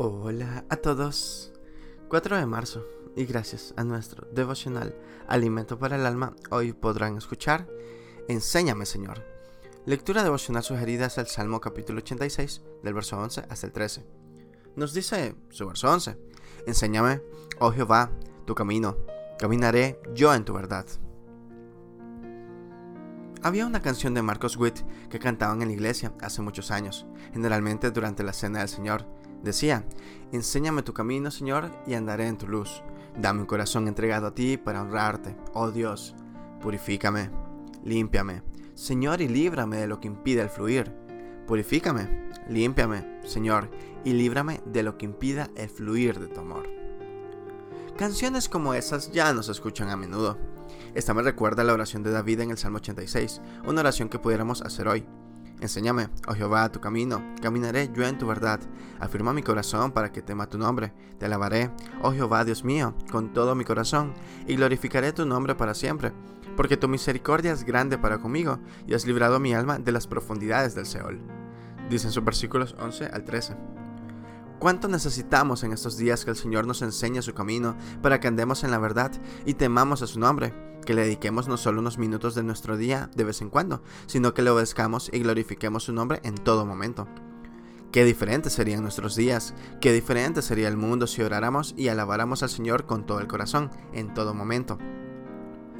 Hola a todos. 4 de marzo y gracias a nuestro devocional Alimento para el Alma, hoy podrán escuchar Enséñame Señor. Lectura devocional sugerida es el Salmo capítulo 86 del verso 11 hasta el 13. Nos dice su verso 11, Enséñame, oh Jehová, tu camino, caminaré yo en tu verdad. Había una canción de Marcos Witt que cantaban en la iglesia hace muchos años, generalmente durante la cena del Señor. Decía, enséñame tu camino, Señor, y andaré en tu luz. Dame un corazón entregado a ti para honrarte. Oh Dios, purifícame, límpiame, Señor, y líbrame de lo que impide el fluir. Purifícame, límpiame, Señor, y líbrame de lo que impida el fluir de tu amor. Canciones como esas ya no se escuchan a menudo. Esta me recuerda a la oración de David en el Salmo 86, una oración que pudiéramos hacer hoy. Enséñame, oh Jehová, tu camino, caminaré yo en tu verdad. Afirma mi corazón para que tema tu nombre. Te alabaré, oh Jehová, Dios mío, con todo mi corazón, y glorificaré tu nombre para siempre. Porque tu misericordia es grande para conmigo, y has librado mi alma de las profundidades del Seol. Dicen sus versículos 11 al 13. ¿Cuánto necesitamos en estos días que el Señor nos enseñe su camino para que andemos en la verdad y temamos a su nombre? Que le dediquemos no solo unos minutos de nuestro día de vez en cuando, sino que le obedezcamos y glorifiquemos su nombre en todo momento. Qué diferentes serían nuestros días, qué diferente sería el mundo si oráramos y alabáramos al Señor con todo el corazón, en todo momento.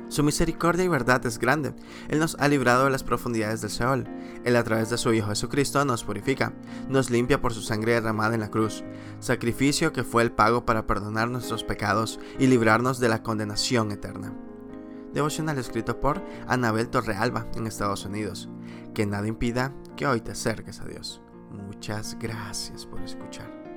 Su misericordia y verdad es grande. Él nos ha librado de las profundidades del Seol. Él a través de su Hijo Jesucristo nos purifica, nos limpia por su sangre derramada en la cruz, sacrificio que fue el pago para perdonar nuestros pecados y librarnos de la condenación eterna. Devocional escrito por Anabel Torrealba en Estados Unidos. Que nada impida que hoy te acerques a Dios. Muchas gracias por escuchar.